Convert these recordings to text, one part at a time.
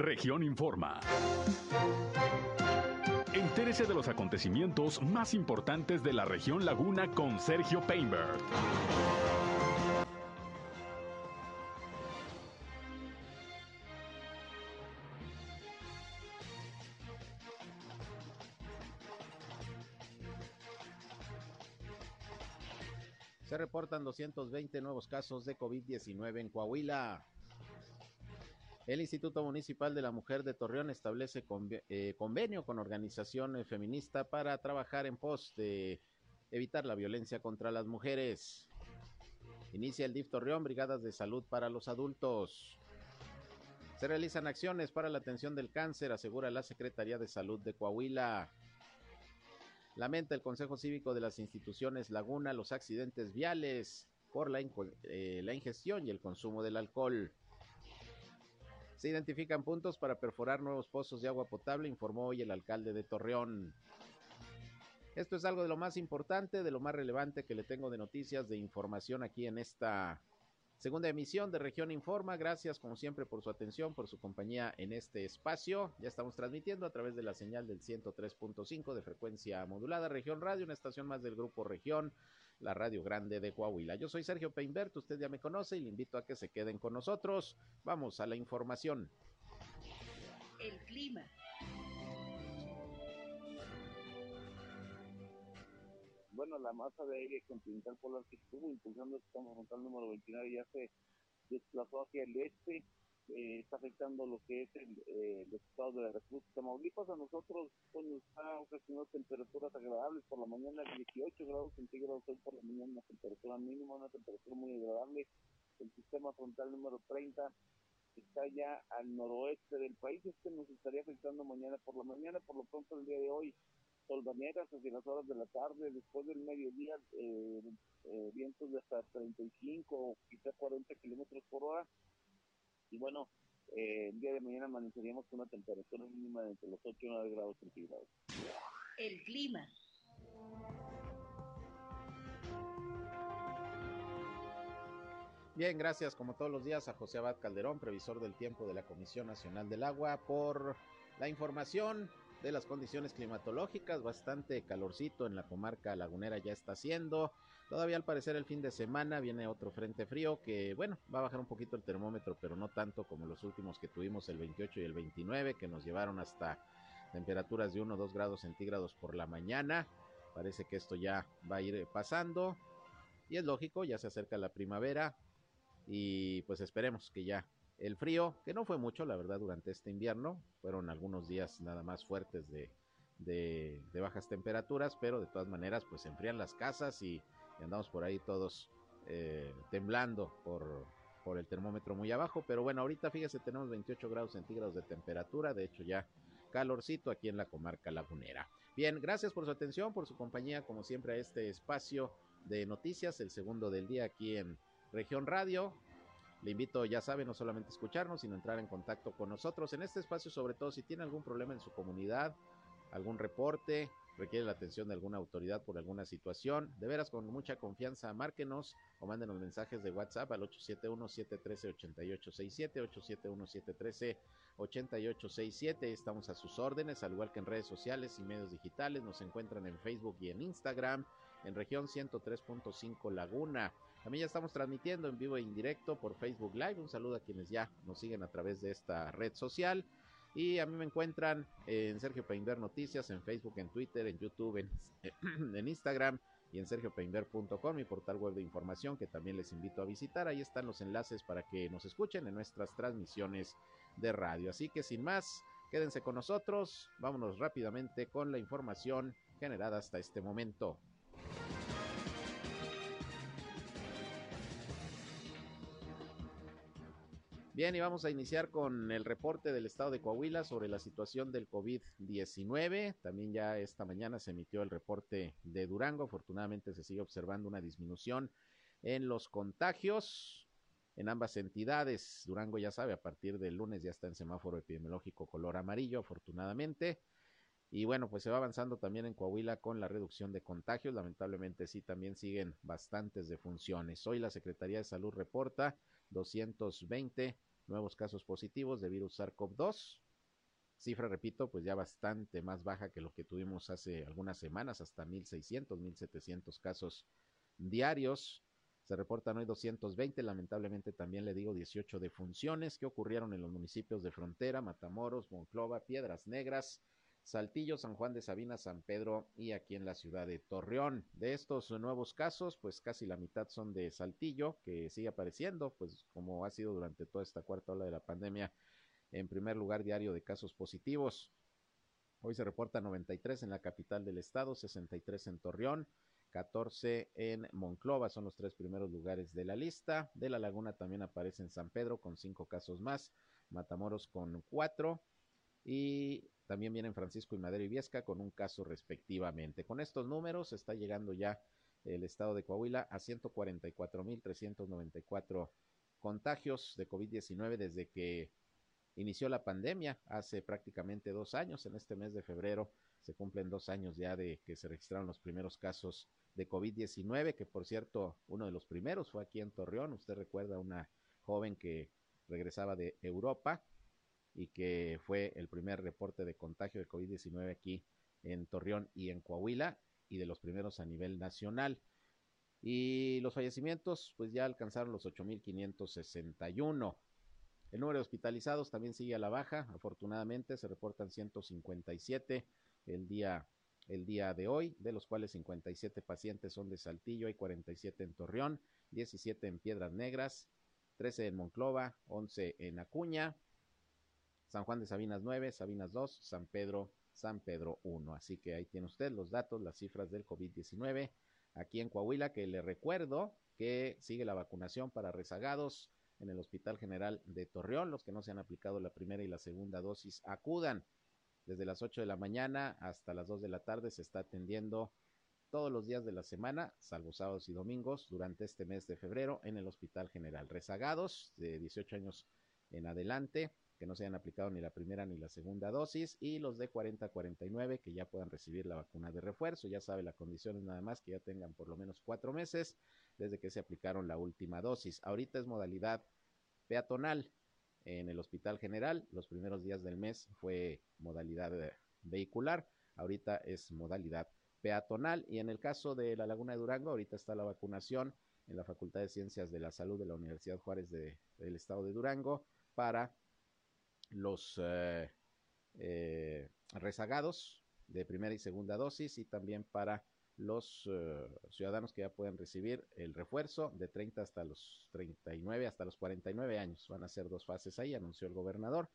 Región Informa. Entérese de los acontecimientos más importantes de la región Laguna con Sergio Painberg. Se reportan 220 nuevos casos de COVID-19 en Coahuila. El Instituto Municipal de la Mujer de Torreón establece eh, convenio con organización feminista para trabajar en pos de evitar la violencia contra las mujeres. Inicia el DIF Torreón, brigadas de salud para los adultos. Se realizan acciones para la atención del cáncer, asegura la Secretaría de Salud de Coahuila. Lamenta el Consejo Cívico de las instituciones Laguna los accidentes viales por la, eh, la ingestión y el consumo del alcohol. Se identifican puntos para perforar nuevos pozos de agua potable, informó hoy el alcalde de Torreón. Esto es algo de lo más importante, de lo más relevante que le tengo de noticias, de información aquí en esta Segunda emisión de Región Informa. Gracias como siempre por su atención, por su compañía en este espacio. Ya estamos transmitiendo a través de la señal del 103.5 de frecuencia modulada Región Radio, una estación más del grupo Región, la Radio Grande de Coahuila. Yo soy Sergio Peinbert, usted ya me conoce y le invito a que se queden con nosotros. Vamos a la información. El clima. bueno, la masa de aire continental polar que estuvo impulsando el sistema frontal número 29 ya se desplazó hacia el este, eh, está afectando lo que es el, eh, estado de la República de Tamaulipas. A nosotros pues, nos está ofreciendo temperaturas agradables por la mañana, 18 grados centígrados hoy por la mañana, una temperatura mínima, una temperatura muy agradable. El sistema frontal número 30 está ya al noroeste del país, este nos estaría afectando mañana por la mañana, por lo pronto el día de hoy solvanieras hacia las horas de la tarde, después del mediodía, eh, eh, vientos de hasta 35 o quizá 40 kilómetros por hora. Y bueno, eh, el día de mañana amaneceríamos con una temperatura mínima de entre los 8 y 9 grados centígrados. El clima. Bien, gracias como todos los días a José Abad Calderón, previsor del tiempo de la Comisión Nacional del Agua, por la información de las condiciones climatológicas, bastante calorcito en la comarca lagunera ya está haciendo. Todavía al parecer el fin de semana viene otro frente frío que, bueno, va a bajar un poquito el termómetro, pero no tanto como los últimos que tuvimos el 28 y el 29, que nos llevaron hasta temperaturas de 1 o 2 grados centígrados por la mañana. Parece que esto ya va a ir pasando. Y es lógico, ya se acerca la primavera. Y pues esperemos que ya el frío, que no fue mucho, la verdad, durante este invierno, fueron algunos días nada más fuertes de, bajas temperaturas, pero de todas maneras, pues se enfrían las casas y, andamos por ahí todos eh, temblando por, por el termómetro muy abajo. Pero bueno, ahorita fíjese, tenemos 28 grados centígrados de temperatura, de hecho ya calorcito aquí en la comarca lagunera. Bien, gracias por su atención, por su compañía, como siempre, a este espacio de noticias, el segundo del día aquí en Región Radio. Le invito, ya sabe, no solamente escucharnos, sino entrar en contacto con nosotros en este espacio, sobre todo si tiene algún problema en su comunidad, algún reporte, requiere la atención de alguna autoridad por alguna situación. De veras, con mucha confianza, márquenos o mándenos mensajes de WhatsApp al 871-713-8867, 871-713-8867. Estamos a sus órdenes, al igual que en redes sociales y medios digitales. Nos encuentran en Facebook y en Instagram, en región 103.5 Laguna. También ya estamos transmitiendo en vivo e indirecto por Facebook Live. Un saludo a quienes ya nos siguen a través de esta red social. Y a mí me encuentran en Sergio Peinber Noticias, en Facebook, en Twitter, en YouTube, en, Instagram y en sergiopeinber.com, mi portal web de información que también les invito a visitar. Ahí están los enlaces para que nos escuchen en nuestras transmisiones de radio. Así que sin más, quédense con nosotros. Vámonos rápidamente con la información generada hasta este momento. Bien, y vamos a iniciar con el reporte del estado de Coahuila sobre la situación del COVID-19. También ya esta mañana se emitió el reporte de Durango. Afortunadamente se sigue observando una disminución en los contagios en ambas entidades. Durango ya sabe, a partir del lunes ya está en semáforo epidemiológico color amarillo, afortunadamente. Y bueno, pues se va avanzando también en Coahuila con la reducción de contagios. Lamentablemente sí, también siguen bastantes defunciones. Hoy la Secretaría de Salud reporta 220 nuevos casos positivos de virus SARS-CoV-2. Cifra, repito, pues ya bastante más baja que lo que tuvimos hace algunas semanas, hasta 1.600, 1.700 casos diarios. Se reportan hoy 220, lamentablemente también le digo 18 defunciones que ocurrieron en los municipios de frontera, Matamoros, Monclova, Piedras Negras, Saltillo, San Juan de Sabina, San Pedro y aquí en la ciudad de Torreón. De estos nuevos casos, pues casi la mitad son de Saltillo, que sigue apareciendo, pues como ha sido durante toda esta cuarta ola de la pandemia, en primer lugar diario de casos positivos. Hoy se reporta 93 en la capital del estado, 63 en Torreón, 14 en Monclova, son los tres primeros lugares de la lista. De la Laguna también aparece en San Pedro con cinco casos más, Matamoros con cuatro y también vienen Francisco y Madero y Viesca con un caso respectivamente. Con estos números está llegando ya el estado de Coahuila a 144.394 contagios de COVID-19 desde que inició la pandemia hace prácticamente dos años. En este mes de febrero se cumplen dos años ya de que se registraron los primeros casos de COVID-19, que por cierto, uno de los primeros fue aquí en Torreón. Usted recuerda una joven que regresaba de Europa y que fue el primer reporte de contagio de COVID-19 aquí en Torreón y en Coahuila y de los primeros a nivel nacional. Y los fallecimientos pues ya alcanzaron los 8.561. El número de hospitalizados también sigue a la baja, afortunadamente se reportan 157 el día el día de hoy, de los cuales 57 pacientes son de Saltillo y 47 en Torreón, 17 en Piedras Negras, 13 en Monclova, 11 en Acuña, San Juan de Sabinas 9, Sabinas 2, San Pedro, San Pedro 1. Así que ahí tiene usted los datos, las cifras del COVID-19 aquí en Coahuila, que le recuerdo que sigue la vacunación para rezagados en el Hospital General de Torreón. Los que no se han aplicado la primera y la segunda dosis acudan. Desde las 8 de la mañana hasta las 2 de la tarde se está atendiendo todos los días de la semana, salvo sábados y domingos, durante este mes de febrero en el Hospital General. Rezagados de 18 años en adelante, que no se hayan aplicado ni la primera ni la segunda dosis y los de 40 a 49 que ya puedan recibir la vacuna de refuerzo. Ya sabe, la condición es nada más que ya tengan por lo menos cuatro meses desde que se aplicaron la última dosis. Ahorita es modalidad peatonal en el Hospital General. Los primeros días del mes fue modalidad eh, vehicular. Ahorita es modalidad peatonal. Y en el caso de la Laguna de Durango, ahorita está la vacunación en la Facultad de Ciencias de la Salud de la Universidad Juárez de, del Estado de Durango para los eh, eh, rezagados de primera y segunda dosis y también para los eh, ciudadanos que ya pueden recibir el refuerzo de 30 hasta los 39, hasta los 49 años. Van a ser dos fases ahí, anunció el gobernador.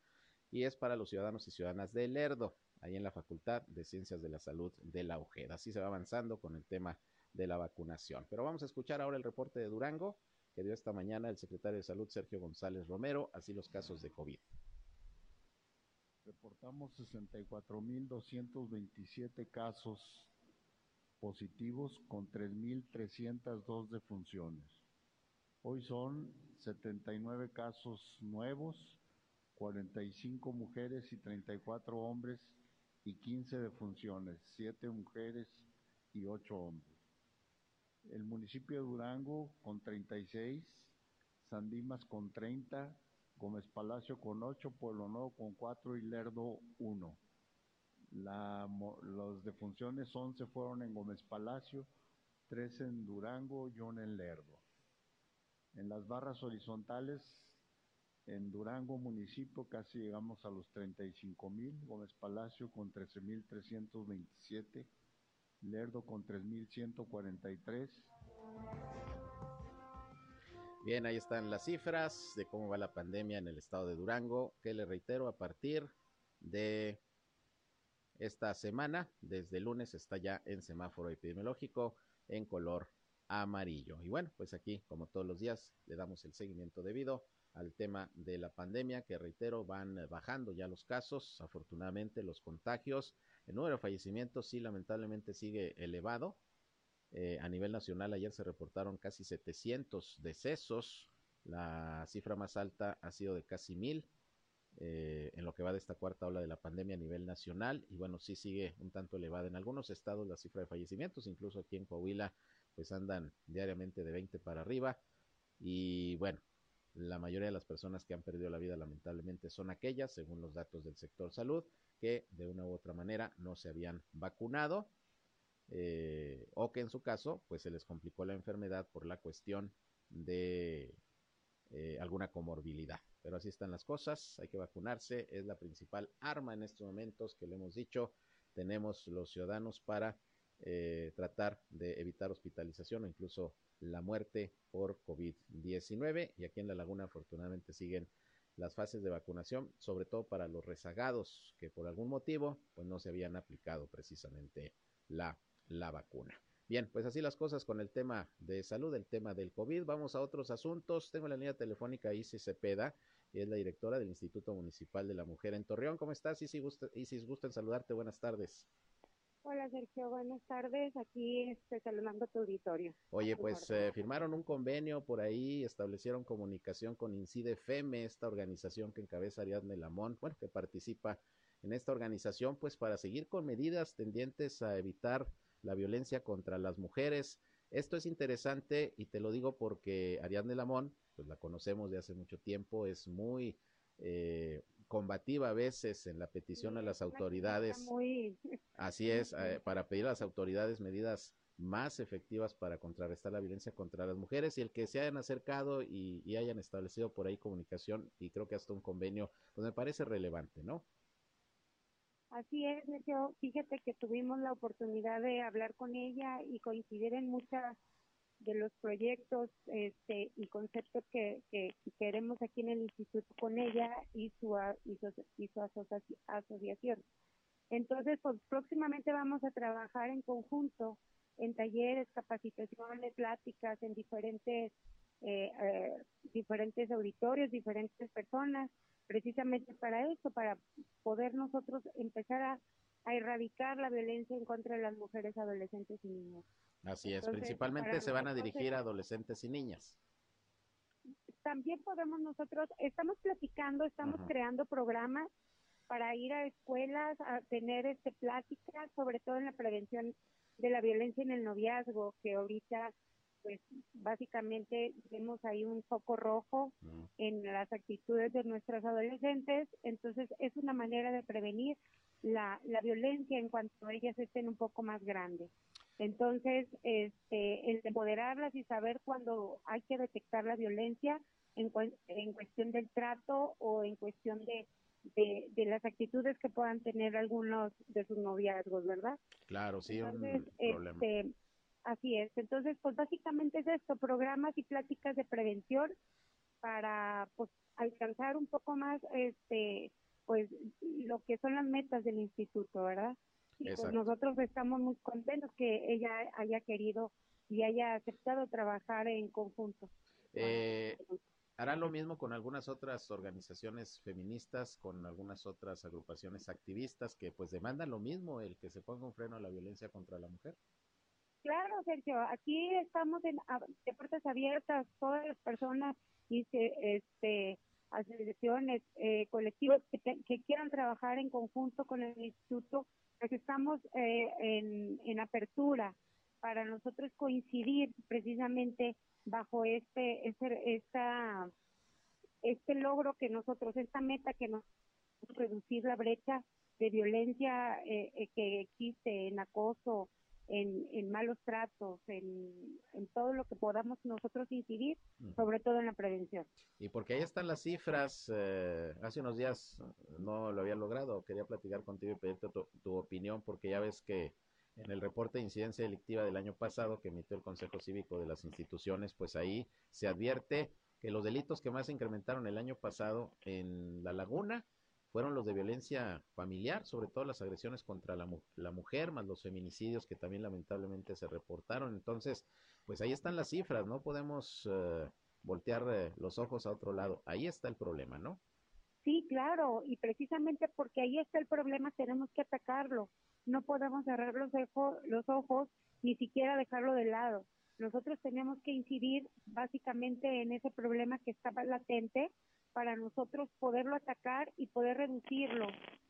Y es para los ciudadanos y ciudadanas de Lerdo, ahí en la Facultad de Ciencias de la Salud de la Ojeda. Así se va avanzando con el tema de la vacunación. Pero vamos a escuchar ahora el reporte de Durango que dio esta mañana el secretario de Salud Sergio González Romero, así los casos de COVID. Reportamos 64.227 casos positivos con 3.302 defunciones. Hoy son 79 casos nuevos, 45 mujeres y 34 hombres y 15 defunciones, 7 mujeres y 8 hombres. El municipio de Durango con 36, Sandimas con 30, Gómez Palacio con 8, Pueblo Nuevo con 4 y Lerdo 1. La, los defunciones 11 fueron en Gómez Palacio, 3 en Durango y 1 en Lerdo. En las barras horizontales, en Durango municipio casi llegamos a los 35 mil, Gómez Palacio con 13 mil 327, Lerdo con 3.143. Bien, ahí están las cifras de cómo va la pandemia en el estado de Durango, que le reitero, a partir de esta semana, desde el lunes, está ya en semáforo epidemiológico en color amarillo. Y bueno, pues aquí, como todos los días, le damos el seguimiento debido al tema de la pandemia, que reitero, van bajando ya los casos, afortunadamente los contagios, el número de fallecimientos sí lamentablemente sigue elevado, eh, a nivel nacional ayer se reportaron casi 700 decesos, la cifra más alta ha sido de casi mil eh, en lo que va de esta cuarta ola de la pandemia a nivel nacional. Y bueno, sí sigue un tanto elevada. En algunos estados la cifra de fallecimientos, incluso aquí en Coahuila pues andan diariamente de 20 para arriba. Y bueno, la mayoría de las personas que han perdido la vida lamentablemente son aquellas, según los datos del sector salud, que de una u otra manera no se habían vacunado eh, o que en su caso pues se les complicó la enfermedad por la cuestión de eh, alguna comorbilidad. Pero así están las cosas, hay que vacunarse, es la principal arma en estos momentos que le hemos dicho, tenemos los ciudadanos para eh, tratar de evitar hospitalización o incluso la muerte por COVID-19. Y aquí en La Laguna afortunadamente siguen las fases de vacunación, sobre todo para los rezagados que por algún motivo pues no se habían aplicado precisamente la, la vacuna. Bien, pues así las cosas con el tema de salud, el tema del COVID. Vamos a otros asuntos. Tengo la línea telefónica Isis Cepeda, es la directora del Instituto Municipal de la Mujer en Torreón. ¿Cómo estás, Isis? Gusta, Isis, gusta en saludarte. Buenas tardes. Hola Sergio, buenas tardes. Aquí este, saludando a tu auditorio. Oye, pues eh, firmaron un convenio por ahí, establecieron comunicación con Incide FEME, esta organización que encabeza Ariadne Lamont, bueno, que participa en esta organización, pues para seguir con medidas tendientes a evitar la violencia contra las mujeres. Esto es interesante y te lo digo porque Ariadne Lamont, pues la conocemos de hace mucho tiempo, es muy eh, combativa a veces en la petición a las autoridades. Así es, eh, para pedir a las autoridades medidas más efectivas para contrarrestar la violencia contra las mujeres y el que se hayan acercado y, hayan establecido por ahí comunicación y creo que hasta un convenio, pues me parece relevante, ¿no? Así es, yo fíjate que tuvimos la oportunidad de hablar con ella y coincidir en muchas de los proyectos este, y conceptos que, que, queremos aquí en el instituto con ella y su, y su, y su asociación. Entonces, pues próximamente vamos a trabajar en conjunto en talleres, capacitaciones, pláticas en diferentes eh, eh, diferentes auditorios, diferentes personas, precisamente para eso, para poder nosotros empezar a, a erradicar la violencia en contra de las mujeres, adolescentes y niños. Así es, principalmente se van a dirigir a adolescentes y niñas. También podemos nosotros, estamos platicando, estamos creando programas para ir a escuelas a tener este pláticas, sobre todo en la prevención de la violencia en el noviazgo, que ahorita pues básicamente vemos ahí un foco rojo en las actitudes de nuestros adolescentes, entonces es una manera de prevenir la, la violencia en cuanto ellas estén un poco más grandes. Entonces, este, el empoderarlas y saber cuándo hay que detectar la violencia en, en cuestión del trato o en cuestión de, de, las actitudes que puedan tener algunos de sus noviazgos, ¿verdad? Claro, sí, Entonces, un problema. Este, así es. Entonces, pues básicamente es esto, programas y pláticas de prevención para pues alcanzar un poco más este pues lo que son las metas del instituto, ¿verdad? Y pues nosotros estamos muy contentos que ella haya querido y haya aceptado trabajar en conjunto. Eh, ¿Hará lo mismo con algunas otras organizaciones feministas, con algunas otras agrupaciones activistas que pues demandan lo mismo, el que se ponga un freno a la violencia contra la mujer? Claro, Sergio, aquí estamos en, de puertas abiertas, todas las personas y este asociaciones, eh, colectivos que, que, quieran trabajar en conjunto con el instituto, pues estamos eh, en, en apertura para nosotros coincidir precisamente bajo este, este, esta, este logro que nosotros, esta meta que nos reducir la brecha de violencia eh, eh que existe en acoso, en, malos tratos, en, todo lo que podamos nosotros incidir, sobre todo en la prevención. Y porque ahí están las cifras, eh, hace unos días no lo había logrado, quería platicar contigo y pedirte tu, opinión, porque ya ves que en el reporte de incidencia delictiva del año pasado que emitió el Consejo Cívico de las instituciones, pues ahí se advierte que los delitos que más se incrementaron el año pasado en La Laguna fueron los de violencia familiar, sobre todo las agresiones contra la, la, mujer, más los feminicidios que también lamentablemente se reportaron. Entonces, pues ahí están las cifras, no podemos eh, voltear eh, los ojos a otro lado. Ahí está el problema, ¿no? Sí, claro, y precisamente porque ahí está el problema tenemos que atacarlo. No podemos cerrar los, los ojos ni siquiera dejarlo de lado. Nosotros tenemos que incidir básicamente en ese problema que estaba latente para nosotros poderlo atacar y poder reducirlo.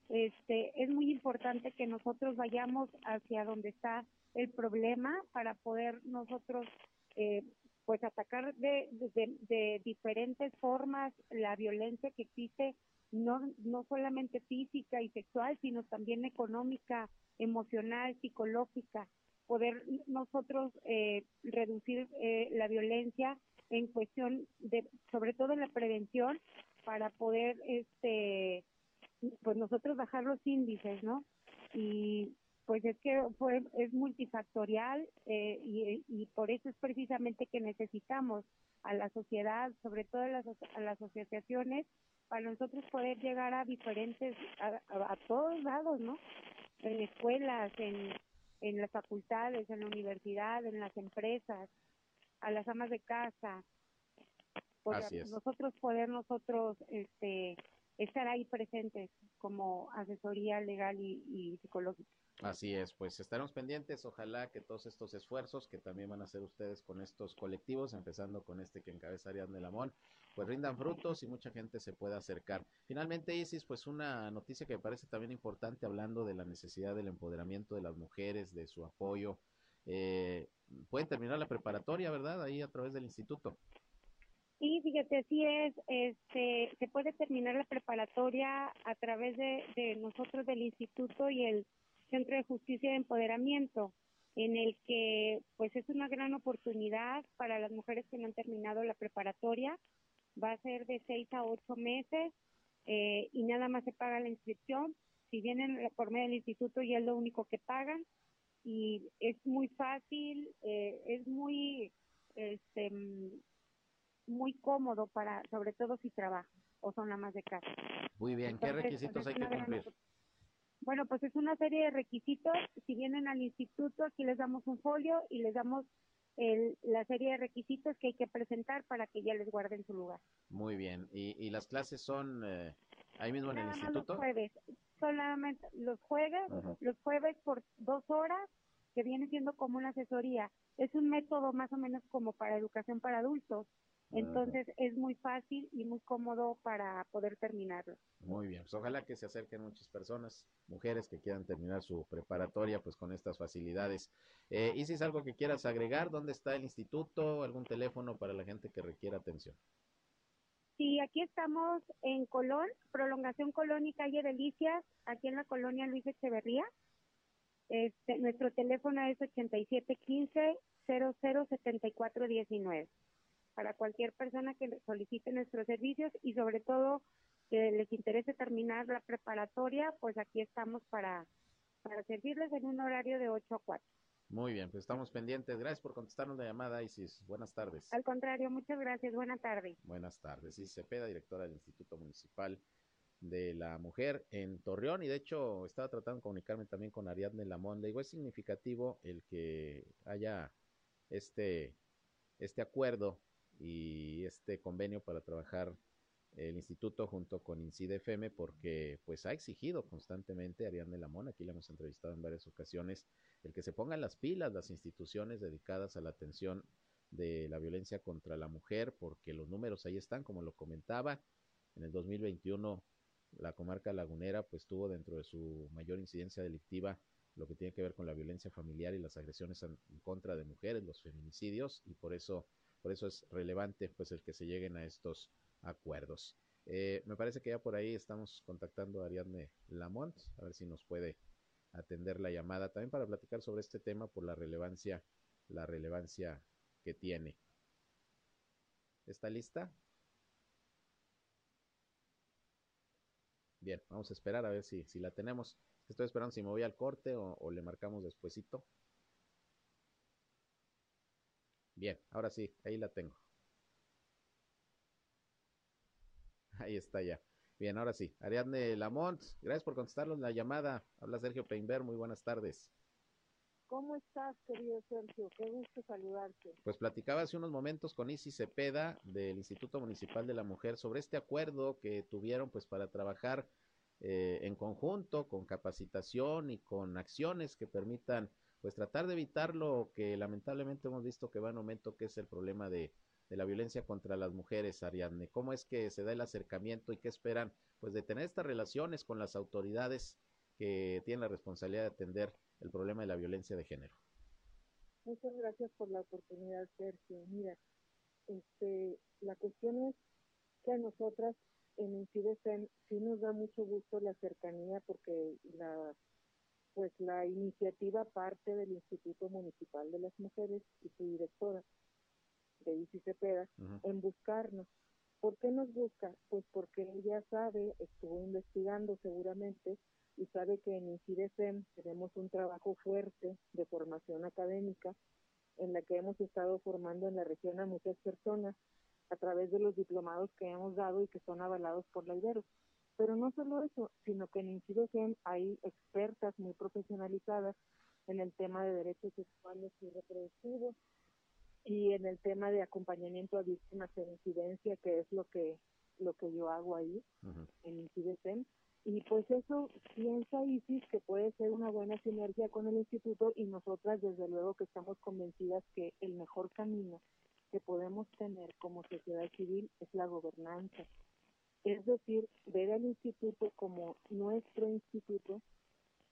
Este, es muy importante que nosotros vayamos hacia donde está el problema para poder nosotros eh, pues atacar de, de, diferentes formas la violencia que existe, no, no solamente física y sexual, sino también económica, emocional, psicológica, poder nosotros eh, reducir eh, la violencia en cuestión de, sobre todo en la prevención, para poder, este, pues nosotros bajar los índices, ¿no? Y pues es que fue, es multifactorial eh, y, y, por eso es precisamente que necesitamos a la sociedad, sobre todo a las, a las asociaciones, para nosotros poder llegar a diferentes, a, a, todos lados, ¿no? En escuelas, en, en las facultades, en la universidad, en las empresas, a las amas de casa. Así nosotros poder nosotros este estar ahí presentes como asesoría legal y psicológica. Así es, pues estaremos pendientes. Ojalá que todos estos esfuerzos que también van a hacer ustedes con estos colectivos, empezando con este que encabeza Ariadne Lamón, pues rindan frutos y mucha gente se pueda acercar. Finalmente, Isis, pues una noticia que me parece también importante hablando de la necesidad del empoderamiento de las mujeres, de su apoyo. Eh, pueden terminar la preparatoria, ¿verdad? Ahí a través del instituto. Sí, fíjate, sí es, este, se puede terminar la preparatoria a través de, de nosotros del instituto y el Centro de Justicia y Empoderamiento, en el que pues es una gran oportunidad para las mujeres que no han terminado la preparatoria. Va a ser de seis a ocho meses eh, y nada más se paga la inscripción. Si vienen por medio del instituto ya es lo único que pagan y es muy fácil, eh, es muy este muy cómodo para sobre todo si trabajan o son más de casa. Muy bien, ¿qué requisitos pues, hay que cumplir? Bueno, pues es una serie de requisitos. Si vienen al instituto, aquí les damos un folio y les damos el, la serie de requisitos que hay que presentar para que ya les guarden su lugar. Muy bien. ¿Y, y las clases son eh, ahí mismo en el instituto? Los jueves. Solamente los jueves, los jueves por dos horas, que viene siendo como una asesoría. Es un método más o menos como para educación para adultos. Entonces es muy fácil y muy cómodo para poder terminarlo. Muy bien, pues ojalá que se acerquen muchas personas, mujeres que quieran terminar su preparatoria pues con estas facilidades. Eh, y si es algo que quieras agregar, ¿dónde está el instituto? ¿Algún teléfono para la gente que requiera atención? Sí, aquí estamos en Colón, Prolongación Colón y Calle Delicias, aquí en la colonia Luis Echeverría. Este, nuestro teléfono es 8715 007419 para cualquier persona que solicite nuestros servicios y sobre todo que les interese terminar la preparatoria, pues aquí estamos para, para servirles en un horario de 8 a 4. Muy bien, pues estamos pendientes. Gracias por contestarnos la llamada, Isis. Buenas tardes. Al contrario, muchas gracias. Buenas tardes. Buenas tardes. Isis Cepeda, directora del Instituto Municipal de la Mujer en Torreón. Y de hecho, estaba tratando de comunicarme también con Ariadne Lamón. Le digo, es significativo el que haya este, este acuerdo y este convenio para trabajar el instituto junto con INCIDE-FM porque pues ha exigido constantemente Ariadne Lamón, aquí la hemos entrevistado en varias ocasiones, el que se pongan las pilas las instituciones dedicadas a la atención de la violencia contra la mujer, porque los números ahí están, como lo comentaba, en el 2021 la comarca lagunera pues tuvo dentro de su mayor incidencia delictiva lo que tiene que ver con la violencia familiar y las agresiones en contra de mujeres, los feminicidios, y por eso por eso es relevante pues el que se lleguen a estos acuerdos. Eh, me parece que ya por ahí estamos contactando a Ariadne Lamont, a ver si nos puede atender la llamada también para platicar sobre este tema por la relevancia, la relevancia que tiene. ¿Está lista? Bien, vamos a esperar a ver si, si la tenemos. Estoy esperando si me voy al corte o, o le marcamos despuesito. Bien, ahora sí, ahí la tengo. Ahí está ya. Bien, ahora sí. Ariadne Lamont, gracias por contestarnos la llamada. Habla Sergio Peinber, muy buenas tardes. ¿Cómo estás, querido Sergio? Qué gusto saludarte. Pues platicaba hace unos momentos con Isis Cepeda del Instituto Municipal de la Mujer sobre este acuerdo que tuvieron pues para trabajar eh, en conjunto con capacitación y con acciones que permitan pues tratar de evitar lo que lamentablemente hemos visto que va en aumento, que es el problema de, la violencia contra las mujeres, Ariadne. ¿Cómo es que se da el acercamiento y qué esperan? Pues de tener estas relaciones con las autoridades que tienen la responsabilidad de atender el problema de la violencia de género. Muchas gracias por la oportunidad, Sergio. Mira, este, la cuestión es que a nosotras en INCIDESEN sí nos da mucho gusto la cercanía porque la pues la iniciativa parte del Instituto Municipal de las Mujeres y su directora, de Isi Cepeda, en buscarnos. ¿Por qué nos busca? Pues porque ella sabe, estuvo investigando seguramente, y sabe que en INCIDESEM tenemos un trabajo fuerte de formación académica en la que hemos estado formando en la región a muchas personas a través de los diplomados que hemos dado y que son avalados por la Ibero. Pero no solo eso, sino que en Incidogen hay expertas muy profesionalizadas en el tema de derechos sexuales y reproductivos y en el tema de acompañamiento a víctimas de incidencia, que es lo que lo que yo hago ahí en Incidesen. Y pues eso piensa ISIS que puede ser una buena sinergia con el instituto y nosotras desde luego que estamos convencidas que el mejor camino que podemos tener como sociedad civil es la gobernanza es decir, ver al instituto como nuestro instituto,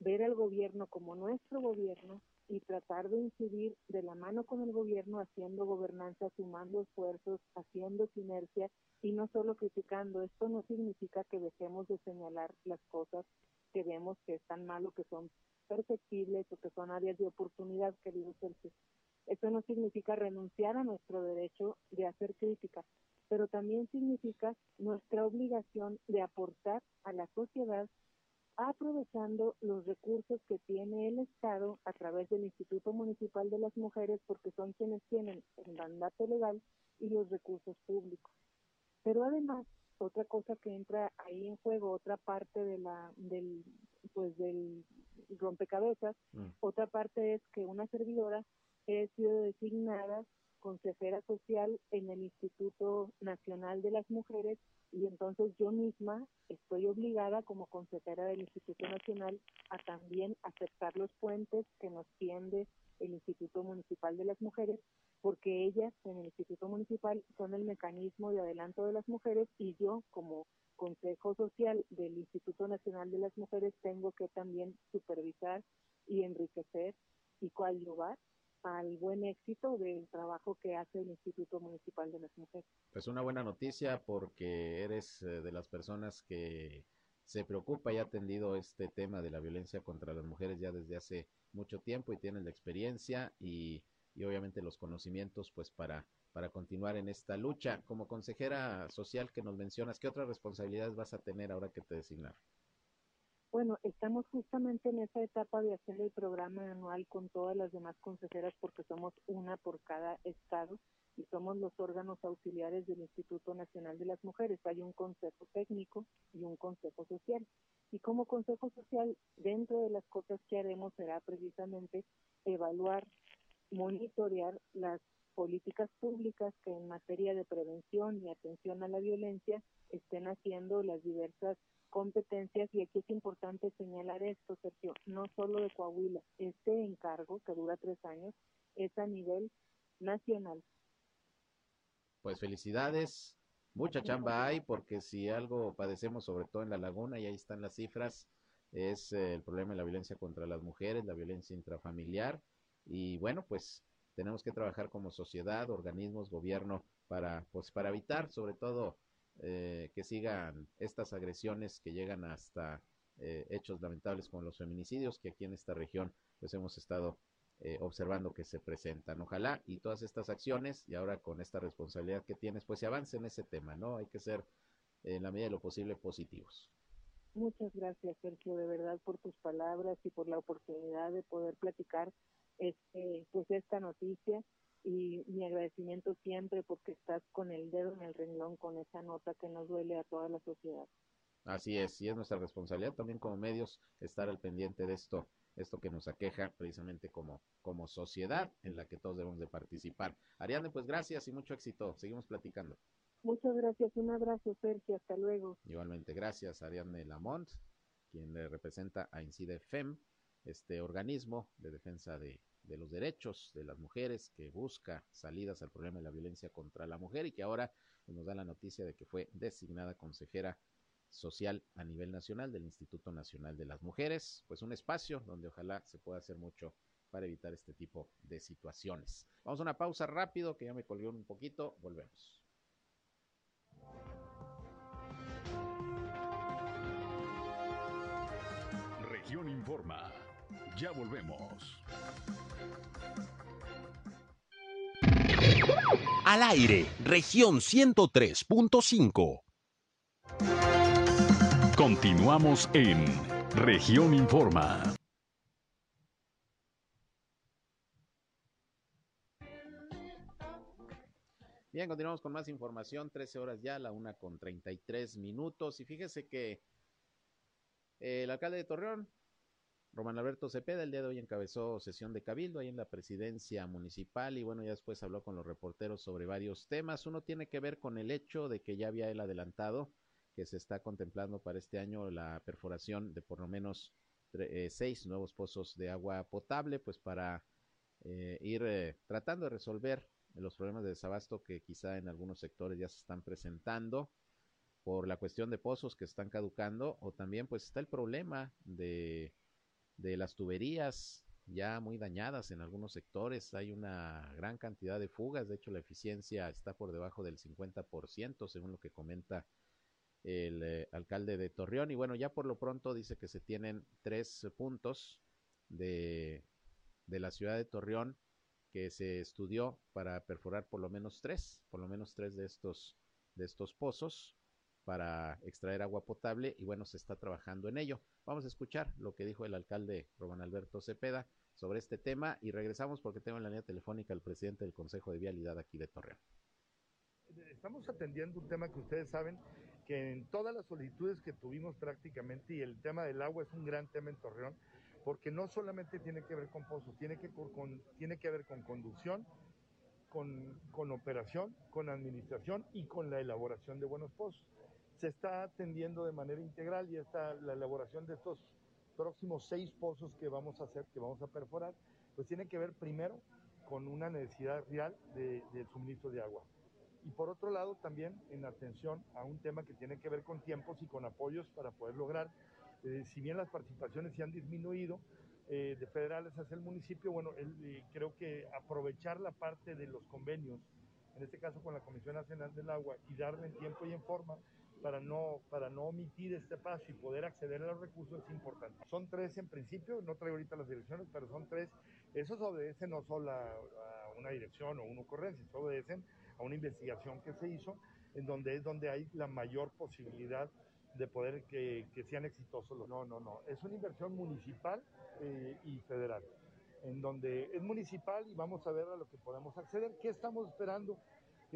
ver al gobierno como nuestro gobierno y tratar de incidir de la mano con el gobierno haciendo gobernanza, sumando esfuerzos, haciendo sinergia y no solo criticando. Esto no significa que dejemos de señalar las cosas que vemos que están mal o que son perfectibles o que son áreas de oportunidad, querido Sergio. Esto no significa renunciar a nuestro derecho de hacer crítica, pero también significa nuestra obligación de aportar a la sociedad aprovechando los recursos que tiene el Estado a través del Instituto Municipal de las Mujeres, porque son quienes tienen el mandato legal y los recursos públicos. Pero además, otra cosa que entra ahí en juego, otra parte de la del pues del rompecabezas, mm. otra parte es que una servidora he sido designada consejera social en el Instituto Nacional de las Mujeres y entonces yo misma estoy obligada como consejera del Instituto Nacional a también aceptar los puentes que nos tiende el Instituto Municipal de las Mujeres porque ellas en el Instituto Municipal son el mecanismo de adelanto de las mujeres y yo como Consejo Social del Instituto Nacional de las Mujeres tengo que también supervisar y enriquecer y coadyuvar al buen éxito del trabajo que hace el Instituto Municipal de las Mujeres. Pues una buena noticia porque eres eh, de las personas que se preocupa y ha atendido este tema de la violencia contra las mujeres ya desde hace mucho tiempo y tienes la experiencia y, y obviamente los conocimientos pues para, para continuar en esta lucha. Como consejera social que nos mencionas, ¿qué otras responsabilidades vas a tener ahora que te designaron? Bueno, estamos justamente en esa etapa de hacer el programa anual con todas las demás consejeras porque somos una por cada estado y somos los órganos auxiliares del Instituto Nacional de las Mujeres. Hay un consejo técnico y un consejo social. Y como consejo social, dentro de las cosas que haremos será precisamente evaluar, monitorear las políticas públicas que en materia de prevención y atención a la violencia estén haciendo las diversas competencias y aquí es importante señalar esto, Sergio, no solo de Coahuila, este encargo que dura tres años es a nivel nacional. Pues felicidades, mucha chamba hay porque si algo padecemos sobre todo en la laguna y ahí están las cifras, es eh, el problema de la violencia contra las mujeres, la violencia intrafamiliar y bueno, pues tenemos que trabajar como sociedad, organismos, gobierno para pues para evitar sobre todo eh, que sigan estas agresiones que llegan hasta eh, hechos lamentables como los feminicidios que aquí en esta región pues hemos estado eh, observando que se presentan. Ojalá y todas estas acciones y ahora con esta responsabilidad que tienes pues se avance en ese tema, ¿no? Hay que ser en la medida de lo posible positivos. Muchas gracias, Sergio, de verdad por tus palabras y por la oportunidad de poder platicar este pues esta noticia y mi agradecimiento siempre porque estás con el dedo en el renglón con esa nota que nos duele a toda la sociedad. Así es, y es nuestra responsabilidad también como medios estar al pendiente de esto, esto que nos aqueja precisamente como, como sociedad en la que todos debemos de participar. Ariane, pues gracias y mucho éxito. Seguimos platicando. Muchas gracias, un abrazo Sergio, hasta luego. Igualmente, gracias Ariane Lamont, quien le representa a Incide FEM, este organismo de defensa de de los derechos de las mujeres que busca salidas al problema de la violencia contra la mujer y que ahora nos da la noticia de que fue designada consejera social a nivel nacional del Instituto Nacional de las Mujeres, pues un espacio donde ojalá se pueda hacer mucho para evitar este tipo de situaciones. Vamos a una pausa rápido, que ya me colgó un poquito, volvemos. Región Informa. Ya volvemos. Al aire, región 103.5. Continuamos en región Informa. Bien, continuamos con más información, 13 horas ya, la una con 33 minutos. Y fíjese que el alcalde de Torreón, Román Alberto Cepeda el día de hoy encabezó sesión de cabildo ahí en la presidencia municipal y bueno, ya después habló con los reporteros sobre varios temas. Uno tiene que ver con el hecho de que ya había él adelantado que se está contemplando para este año la perforación de por lo menos eh, seis nuevos pozos de agua potable, pues para eh, ir eh, tratando de resolver los problemas de desabasto que quizá en algunos sectores ya se están presentando por la cuestión de pozos que están caducando o también pues está el problema de de las tuberías ya muy dañadas en algunos sectores. Hay una gran cantidad de fugas. De hecho, la eficiencia está por debajo del 50%, según lo que comenta el eh, alcalde de Torreón. Y bueno, ya por lo pronto dice que se tienen tres puntos de, de la ciudad de Torreón que se estudió para perforar por lo menos tres, por lo menos tres de estos, de estos pozos para extraer agua potable y bueno, se está trabajando en ello. Vamos a escuchar lo que dijo el alcalde Román Alberto Cepeda sobre este tema y regresamos porque tengo en la línea telefónica al presidente del Consejo de Vialidad aquí de Torreón. Estamos atendiendo un tema que ustedes saben que en todas las solicitudes que tuvimos prácticamente y el tema del agua es un gran tema en Torreón porque no solamente tiene que ver con pozos, tiene que, tiene que ver con conducción, con, con operación, con administración y con la elaboración de buenos pozos se está atendiendo de manera integral y está la elaboración de estos próximos seis pozos que vamos a hacer, que vamos a perforar, pues tiene que ver primero con una necesidad real de, suministro de agua. Y por otro lado, también en atención a un tema que tiene que ver con tiempos y con apoyos para poder lograr, eh, si bien las participaciones se han disminuido eh, de federales hacia el municipio, bueno, eh, creo que aprovechar la parte de los convenios, en este caso con la Comisión Nacional del Agua, y darle en tiempo y en forma, para no, para no omitir este paso y poder acceder a los recursos es importante. Son tres en principio, no traigo ahorita las direcciones, pero son tres. Esos obedecen no solo a, una dirección o una ocurrencia, obedecen a una investigación que se hizo en donde es donde hay la mayor posibilidad de poder que, que sean exitosos. No, no, no. Es una inversión municipal eh, y federal, en donde es municipal y vamos a ver a lo que podemos acceder. ¿Qué estamos esperando?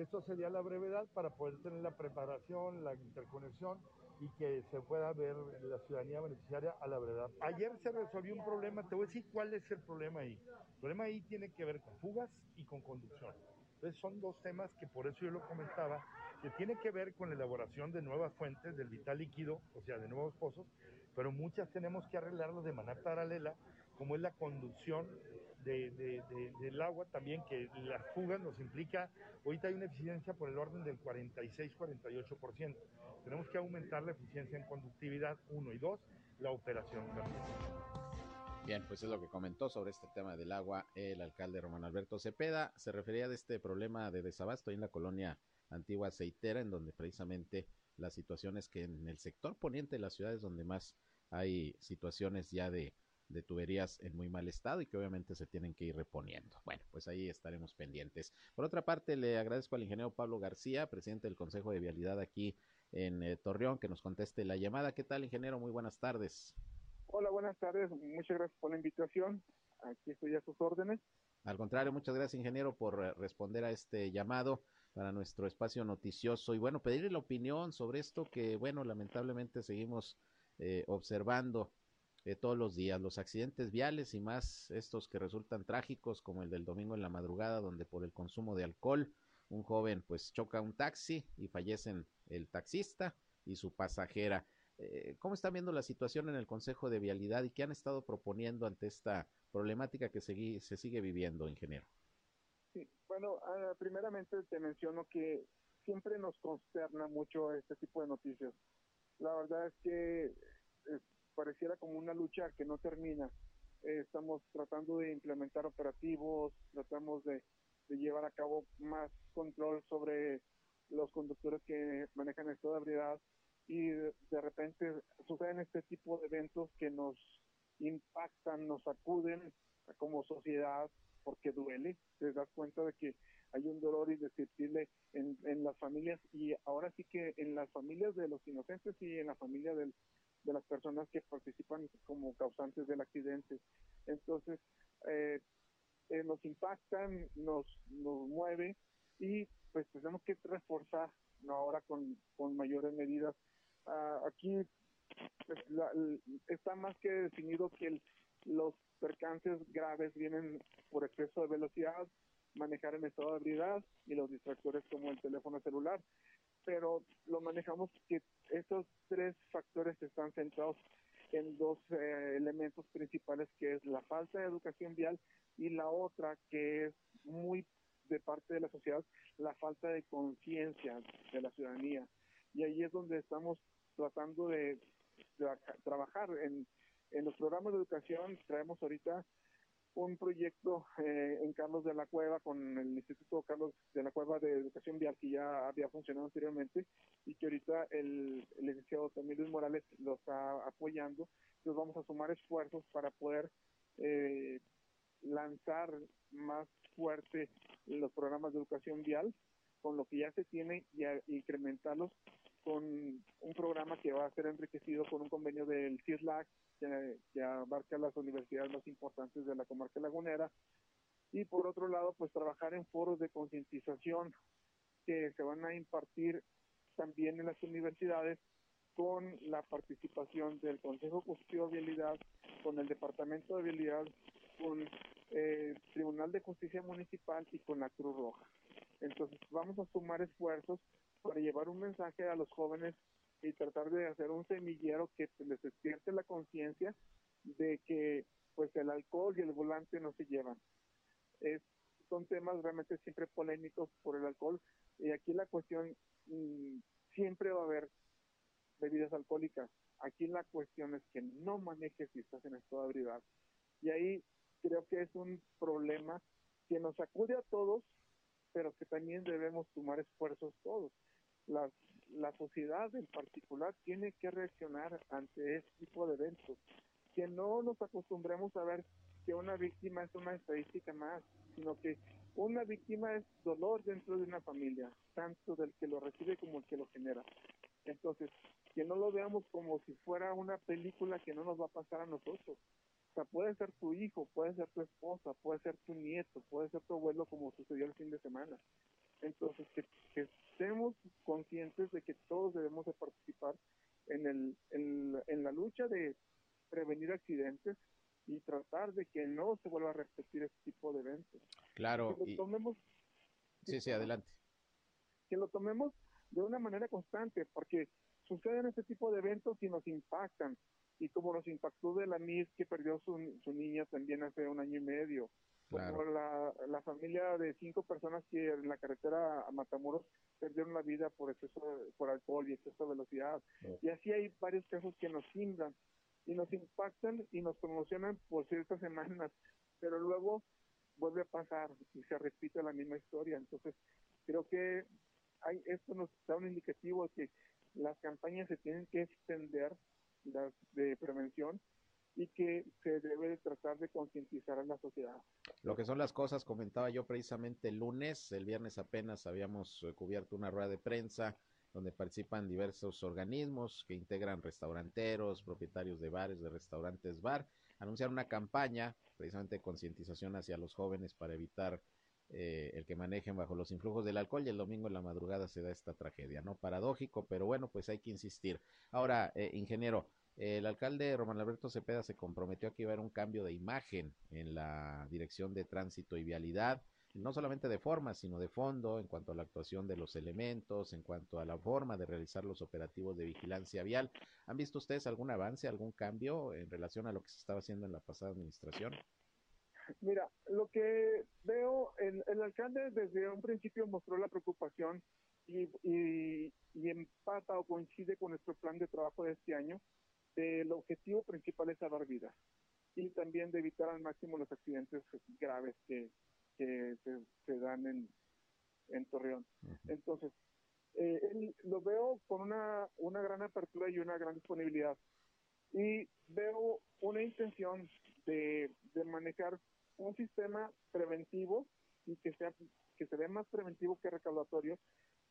Esto sería la brevedad para poder tener la preparación, la interconexión y que se pueda ver la ciudadanía beneficiaria a la brevedad. Ayer se resolvió un problema, te voy a decir cuál es el problema ahí. El problema ahí tiene que ver con fugas y con conducción. Entonces son dos temas que por eso yo lo comentaba, que tiene que ver con la elaboración de nuevas fuentes del vital líquido, o sea, de nuevos pozos, pero muchas tenemos que arreglarlos de manera paralela, como es la conducción del agua también, que las fugas nos implica, ahorita hay una eficiencia por el orden del 46-48%. Tenemos que aumentar la eficiencia en conductividad, uno y dos, la operación. Bien, pues es lo que comentó sobre este tema del agua el alcalde Román Alberto Cepeda. Se refería de este problema de desabasto en la colonia antigua aceitera, en donde precisamente la situación es que en el sector poniente de las ciudades donde más hay situaciones ya de de tuberías en muy mal estado y que obviamente se tienen que ir reponiendo. Bueno, pues ahí estaremos pendientes. Por otra parte, le agradezco al ingeniero Pablo García, presidente del Consejo de Vialidad aquí en eh, Torreón, que nos conteste la llamada. ¿Qué tal, ingeniero? Muy buenas tardes. Hola, buenas tardes. Muchas gracias por la invitación. Aquí estoy a sus órdenes. Al contrario, muchas gracias, ingeniero, por eh, responder a este llamado para nuestro espacio noticioso. Y bueno, pedirle la opinión sobre esto que, bueno, lamentablemente seguimos eh, observando eh, todos los días, los accidentes viales y más estos que resultan trágicos, como el del domingo en la madrugada, donde por el consumo de alcohol un joven pues choca un taxi y fallecen el taxista y su pasajera. Eh, ¿Cómo están viendo la situación en el Consejo de Vialidad y qué han estado proponiendo ante esta problemática que se, se sigue viviendo, ingeniero? Sí, bueno, ah, primeramente te menciono que siempre nos consterna mucho este tipo de noticias. La verdad es que pareciera como una lucha que no termina. Eh, estamos tratando de implementar operativos, tratamos de, llevar a cabo más control sobre los conductores que manejan estado de ebriedad y de, repente suceden este tipo de eventos que nos impactan, nos sacuden como sociedad porque duele, te das cuenta de que hay un dolor indescriptible en, en las familias y ahora sí que en las familias de los inocentes y en la familia del, de las personas que participan como causantes del accidente. Entonces, eh, eh, nos impactan, nos, nos mueve y pues tenemos que reforzar ¿no? ahora con, con mayores medidas. Uh, aquí pues, la, está más que definido que los percances graves vienen por exceso de velocidad, manejar en estado de ebriedad y los distractores como el teléfono celular. Pero lo manejamos que estos tres factores están centrados en dos eh, elementos principales que es la falta de educación vial y la otra que es muy de parte de la sociedad la falta de conciencia de la ciudadanía. Y ahí es donde estamos tratando de, trabajar en, en los programas de educación. Traemos ahorita un proyecto eh, en Carlos de la Cueva con el Instituto Carlos de la Cueva de Educación Vial que ya había funcionado anteriormente y que ahorita el, el licenciado también Luis Morales lo está apoyando. Entonces vamos a sumar esfuerzos para poder eh, lanzar más fuerte los programas de educación vial con lo que ya se tiene y a incrementarlos con un programa que va a ser enriquecido con un convenio del CISLAC que, abarca las universidades más importantes de la comarca lagunera y por otro lado pues trabajar en foros de concientización que se van a impartir también en las universidades con la participación del Consejo Constitutivo de Vialidad, con el Departamento de Vialidad, con el eh, Tribunal de Justicia Municipal y con la Cruz Roja. Entonces vamos a sumar esfuerzos para llevar un mensaje a los jóvenes y tratar de hacer un semillero que les despierte la conciencia de que pues el alcohol y el volante no se llevan. Es, son temas realmente siempre polémicos por el alcohol y aquí la cuestión mmm, siempre va a haber bebidas alcohólicas. Aquí la cuestión es que no manejes si estás en estado de ebriedad. Y ahí creo que es un problema que nos acude a todos, pero que también debemos sumar esfuerzos todos la, la sociedad en particular tiene que reaccionar ante este tipo de eventos. Que no nos acostumbremos a ver que una víctima es una estadística más, sino que una víctima es dolor dentro de una familia, tanto del que lo recibe como el que lo genera. Entonces, que no lo veamos como si fuera una película que no nos va a pasar a nosotros. O sea, puede ser tu hijo, puede ser tu esposa, puede ser tu nieto, puede ser tu abuelo como sucedió el fin de semana. Entonces, que, que estemos conscientes de que todos debemos de participar en, el, en, en la lucha de prevenir accidentes y tratar de que no se vuelva a repetir este tipo de eventos. Claro. Que lo tomemos, sí, sí, adelante. Que lo tomemos de una manera constante, porque suceden este tipo de eventos y nos impactan. Y como nos impactó de la MIS que perdió su, su niña también hace un año y medio, Claro. como la, la, familia de cinco personas que en la carretera a Matamoros perdieron la vida por exceso de, por alcohol y exceso de velocidad. Sí. Y así hay varios casos que nos simbran y nos impactan y nos promocionan por ciertas semanas, pero luego vuelve a pasar y se repite la misma historia. Entonces, creo que hay, esto nos da un indicativo de que las campañas se tienen que extender de prevención y que se debe tratar de concientizar a la sociedad. Lo que son las cosas, comentaba yo precisamente el lunes, el viernes apenas habíamos eh, cubierto una rueda de prensa donde participan diversos organismos que integran restauranteros, propietarios de bares, de restaurantes bar, anunciar una campaña precisamente de concientización hacia los jóvenes para evitar eh, el que manejen bajo los influjos del alcohol y el domingo en la madrugada se da esta tragedia, ¿no? Paradójico, pero bueno, pues hay que insistir. Ahora, eh, ingeniero, el alcalde Román Alberto Cepeda se comprometió a que iba a haber un cambio de imagen en la dirección de tránsito y vialidad, no solamente de forma, sino de fondo, en cuanto a la actuación de los elementos, en cuanto a la forma de realizar los operativos de vigilancia vial. ¿Han visto ustedes algún avance, algún cambio en relación a lo que se estaba haciendo en la pasada administración? Mira, lo que veo, el, el alcalde desde un principio mostró la preocupación y, y, y empata o coincide con nuestro plan de trabajo de este año el objetivo principal es salvar vidas. y también de evitar al máximo los accidentes graves que, que se, se dan en, en Torreón. Entonces, eh, lo veo con una, una gran apertura y una gran disponibilidad. Y veo una intención de, de manejar un sistema preventivo y que sea que se vea más preventivo que recaudatorio.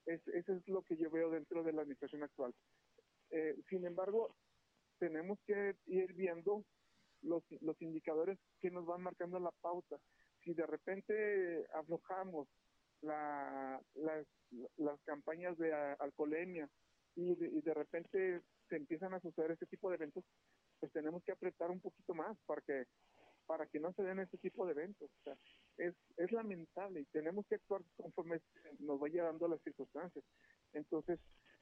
Es, eso es lo que yo veo dentro de la administración actual. Eh, sin embargo, tenemos que ir viendo los, los indicadores que nos van marcando la pauta. Si de repente aflojamos la, las campañas de alcoholemia y de, de repente se empiezan a suceder este tipo de eventos, pues tenemos que apretar un poquito más para que para que no se den este tipo de eventos. O sea, es, es lamentable y tenemos que actuar conforme nos vaya dando las circunstancias. Entonces,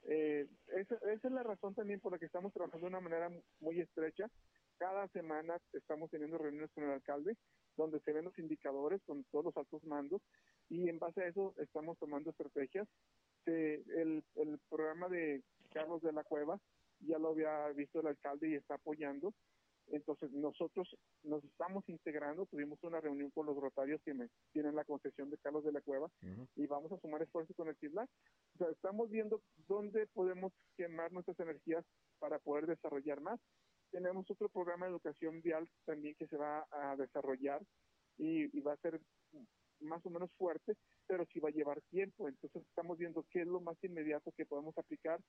eh, esa, esa es la razón también por la que estamos trabajando de una manera muy estrecha. Cada semana estamos teniendo reuniones con el alcalde donde se ven los indicadores con todos los altos mandos y en base a eso estamos tomando estrategias. el, el programa de Carlos de la Cueva ya lo había visto el alcalde y está apoyando. Entonces nosotros nos estamos integrando, tuvimos una reunión con los rotarios que me tienen la concesión de Carlos de la Cueva y vamos a sumar esfuerzos con el CISLAC. O sea, estamos viendo dónde podemos quemar nuestras energías para poder desarrollar más. Tenemos otro programa de educación vial también que se va a desarrollar y, y va a ser más o menos fuerte, pero sí va a llevar tiempo. Entonces estamos viendo qué es lo más inmediato que podemos aplicar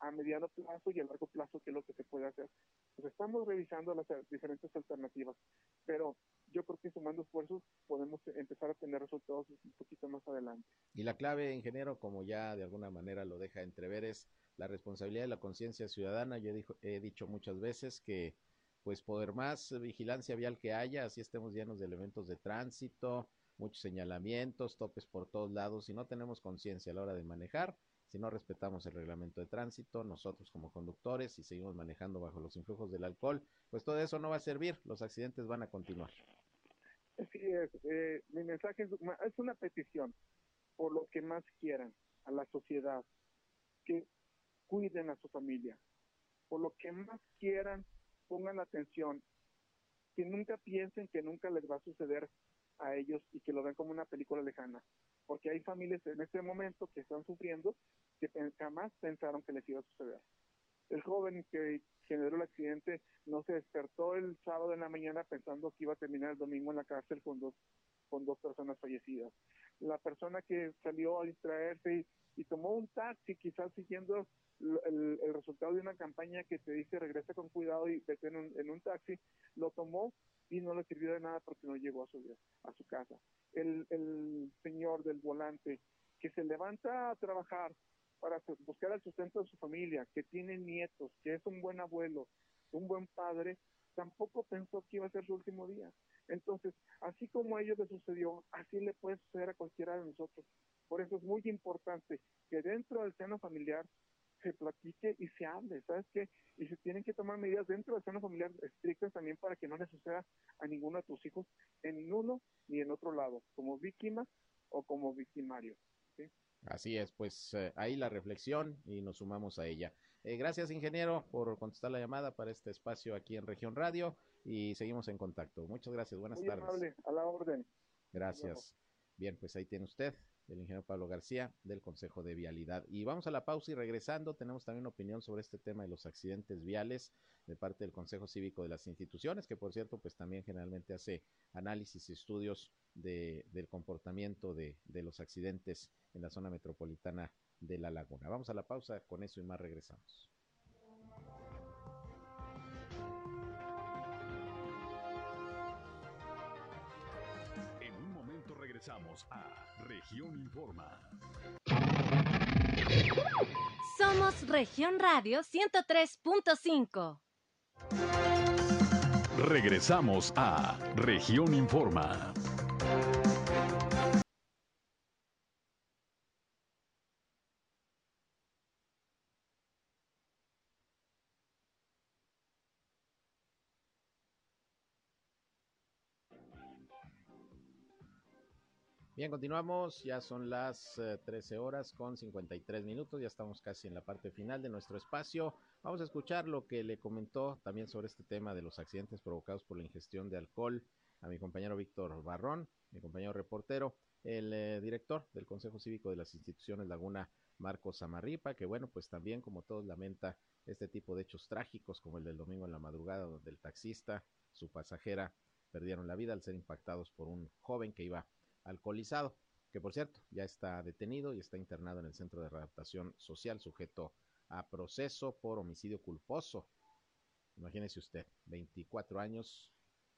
a mediano plazo y a largo plazo, qué es lo que se puede hacer. Pues estamos revisando las diferentes alternativas, pero yo creo que sumando esfuerzos podemos empezar a tener resultados un poquito más adelante. Y la clave, ingeniero, como ya de alguna manera lo deja entrever, es la responsabilidad de la conciencia ciudadana. Yo he dicho muchas veces que pues por más vigilancia vial que haya, así estemos llenos de elementos de tránsito, muchos señalamientos, topes por todos lados, si no tenemos conciencia a la hora de manejar, si no respetamos el reglamento de tránsito, nosotros como conductores, si seguimos manejando bajo los influjos del alcohol, pues todo eso no va a servir, los accidentes van a continuar. Así es, eh, mi mensaje es es una petición por lo que más quieran a la sociedad, que cuiden a su familia, por lo que más quieran, pongan atención, que nunca piensen que nunca les va a suceder a ellos y que lo ven como una película lejana. Porque hay familias en este momento que están sufriendo que jamás pensaron que les iba a suceder. El joven que generó el accidente no se despertó el sábado en la mañana pensando que iba a terminar el domingo en la cárcel con dos, con dos personas fallecidas. La persona que salió a distraerse y, tomó un taxi, quizás siguiendo el, resultado de una campaña que te dice regresa con cuidado y vete en un, en un taxi, lo tomó y no le sirvió de nada porque no llegó a su, a su casa. El, el señor del volante que se levanta a trabajar para buscar el sustento de su familia, que tiene nietos, que es un buen abuelo, un buen padre, tampoco pensó que iba a ser su último día. Entonces, así como a ellos le sucedió, así le puede suceder a cualquiera de nosotros. Por eso es muy importante que dentro del seno familiar se platique y se hable, ¿sabes qué? Y se tienen que tomar medidas dentro del seno familiar estrictas también para que no le suceda a ninguno de tus hijos en uno ni en otro lado, como víctima o como victimario. ¿sí? Así es, pues eh, ahí la reflexión y nos sumamos a ella. Eh, gracias, ingeniero, por contestar la llamada para este espacio aquí en Región Radio y seguimos en contacto. Muchas gracias, buenas Muy tardes. Amable, a la orden. Gracias. Bien, pues ahí tiene usted el ingeniero Pablo García del Consejo de Vialidad. Y vamos a la pausa y regresando tenemos también una opinión sobre este tema de los accidentes viales de parte del Consejo Cívico de las instituciones, que por cierto pues también generalmente hace análisis y estudios de, del comportamiento de, de los accidentes en la zona metropolitana de La Laguna. Vamos a la pausa, con eso y más regresamos. En un momento regresamos a Región Informa. Somos Región Radio 103.5. Regresamos a Región Informa. Bien, continuamos. Ya son las eh, 13 horas con 53 minutos. Ya estamos casi en la parte final de nuestro espacio. Vamos a escuchar lo que le comentó también sobre este tema de los accidentes provocados por la ingestión de alcohol a mi compañero Víctor Barrón, mi compañero reportero, el eh, director del Consejo Cívico de las Instituciones Laguna, Marcos Samarripa, que bueno, pues también como todos lamenta este tipo de hechos trágicos como el del domingo en la madrugada donde el taxista, su pasajera perdieron la vida al ser impactados por un joven que iba alcoholizado, que por cierto ya está detenido y está internado en el Centro de Readaptación Social sujeto a proceso por homicidio culposo. Imagínese usted, 24 años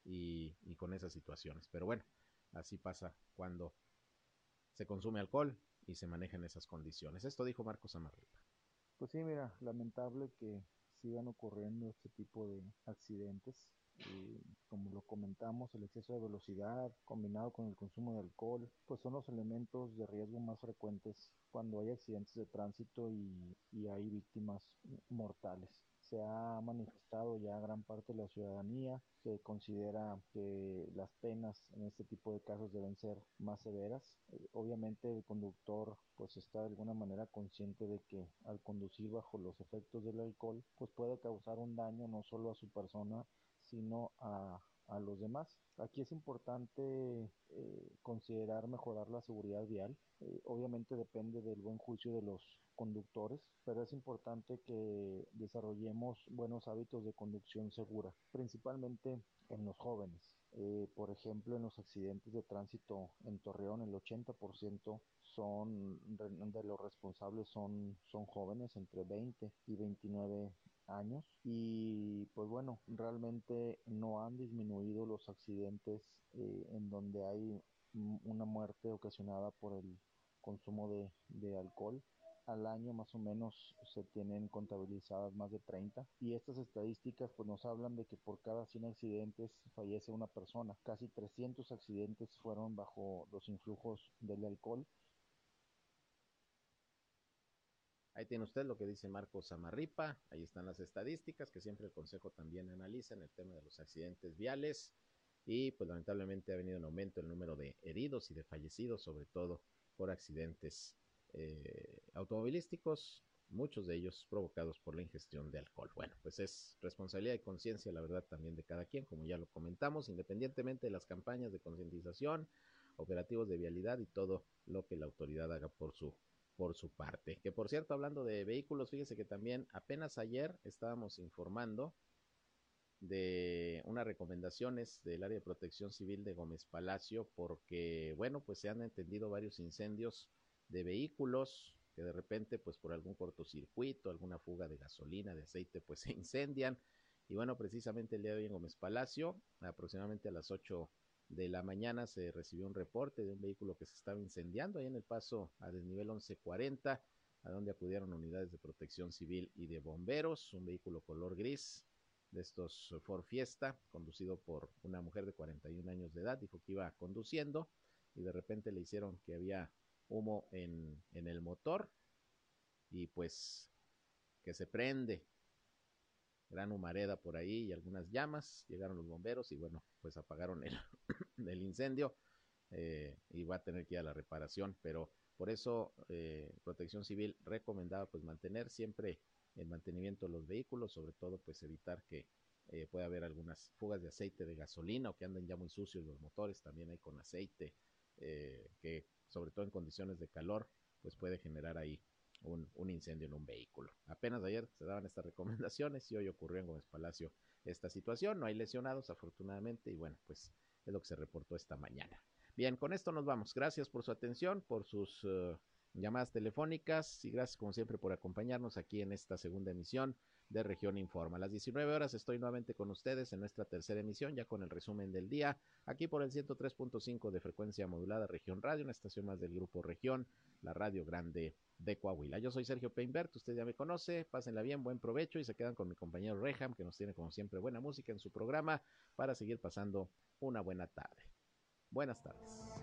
y, y con esas situaciones. Pero bueno, así pasa cuando se consume alcohol y se maneja en esas condiciones. Esto dijo Marcos Amarripa. Pues sí, mira, lamentable que sigan ocurriendo este tipo de accidentes. Y como lo comentamos, el exceso de velocidad combinado con el consumo de alcohol, pues son los elementos de riesgo más frecuentes cuando hay accidentes de tránsito y, y hay víctimas mortales se ha manifestado ya gran parte de la ciudadanía que considera que las penas en este tipo de casos deben ser más severas. Eh, obviamente el conductor pues está de alguna manera consciente de que al conducir bajo los efectos del alcohol pues puede causar un daño no solo a su persona sino a, a los demás. Aquí es importante eh, considerar mejorar la seguridad vial. Eh, obviamente depende del buen juicio de los conductores, pero es importante que desarrollemos buenos hábitos de conducción segura, principalmente en los jóvenes. Eh, por ejemplo, en los accidentes de tránsito en Torreón, el 80% son de los responsables son, son jóvenes entre 20 y 29 años y pues bueno realmente no han disminuido los accidentes eh, en donde hay una muerte ocasionada por el consumo de, alcohol al año más o menos se tienen contabilizadas más de 30 y estas estadísticas pues nos hablan de que por cada 100 accidentes fallece una persona. Casi 300 accidentes fueron bajo los influjos del alcohol. Ahí tiene usted lo que dice Marcos Samarripa, ahí están las estadísticas que siempre el Consejo también analiza en el tema de los accidentes viales y pues lamentablemente ha venido en aumento el número de heridos y de fallecidos, sobre todo por accidentes eh, automovilísticos, muchos de ellos provocados por la ingestión de alcohol. Bueno, pues es responsabilidad y conciencia, la verdad, también de cada quien, como ya lo comentamos, independientemente de las campañas de concientización, operativos de vialidad y todo lo que la autoridad haga por su por su parte. Que por cierto, hablando de vehículos, fíjese que también apenas ayer estábamos informando de unas recomendaciones del área de protección civil de Gómez Palacio, porque, bueno, pues se han entendido varios incendios de vehículos que de repente, pues por algún cortocircuito, alguna fuga de gasolina, de aceite, pues se incendian. Y bueno, precisamente el día de hoy en Gómez Palacio, aproximadamente a las 8 de la mañana, se recibió un reporte de un vehículo que se estaba incendiando ahí en el paso a desnivel 1140, a donde acudieron unidades de protección civil y de bomberos, un vehículo color gris de estos Ford Fiesta, conducido por una mujer de 41 años de edad, dijo que iba conduciendo y de repente le hicieron que había humo en, en el motor y pues que se prende gran humareda por ahí y algunas llamas, llegaron los bomberos y bueno, pues apagaron el, incendio eh, y va a tener que ir a la reparación, pero por eso eh, Protección Civil recomendaba pues mantener siempre el mantenimiento de los vehículos, sobre todo pues evitar que eh, pueda haber algunas fugas de aceite de gasolina o que anden ya muy sucios los motores, también hay con aceite, que sobre todo en condiciones de calor, pues puede generar ahí un, un, incendio en un vehículo. Apenas ayer se daban estas recomendaciones y hoy ocurrió en Gómez Palacio esta situación. No hay lesionados, afortunadamente, y bueno, pues es lo que se reportó esta mañana. Bien, con esto nos vamos. Gracias por su atención, por sus uh, llamadas telefónicas y gracias como siempre por acompañarnos aquí en esta segunda emisión de Región Informa. A las 19 horas estoy nuevamente con ustedes en nuestra tercera emisión, ya con el resumen del día, aquí por el 103.5 de frecuencia modulada Región Radio, una estación más del Grupo Región, la Radio Grande de Coahuila. Yo soy Sergio Peinbert, usted ya me conoce, pásenla bien, buen provecho y se quedan con mi compañero Reham, que nos tiene como siempre buena música en su programa para seguir pasando una buena tarde. Buenas tardes.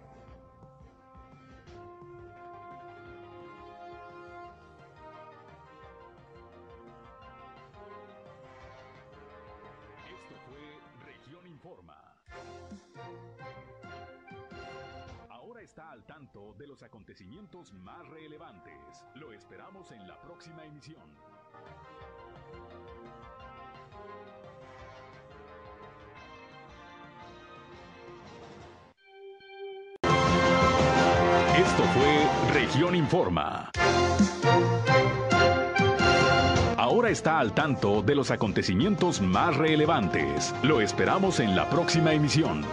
al tanto de los acontecimientos más relevantes. Lo esperamos en la próxima emisión. Esto fue Región Informa. Ahora está al tanto de los acontecimientos más relevantes. Lo esperamos en la próxima emisión.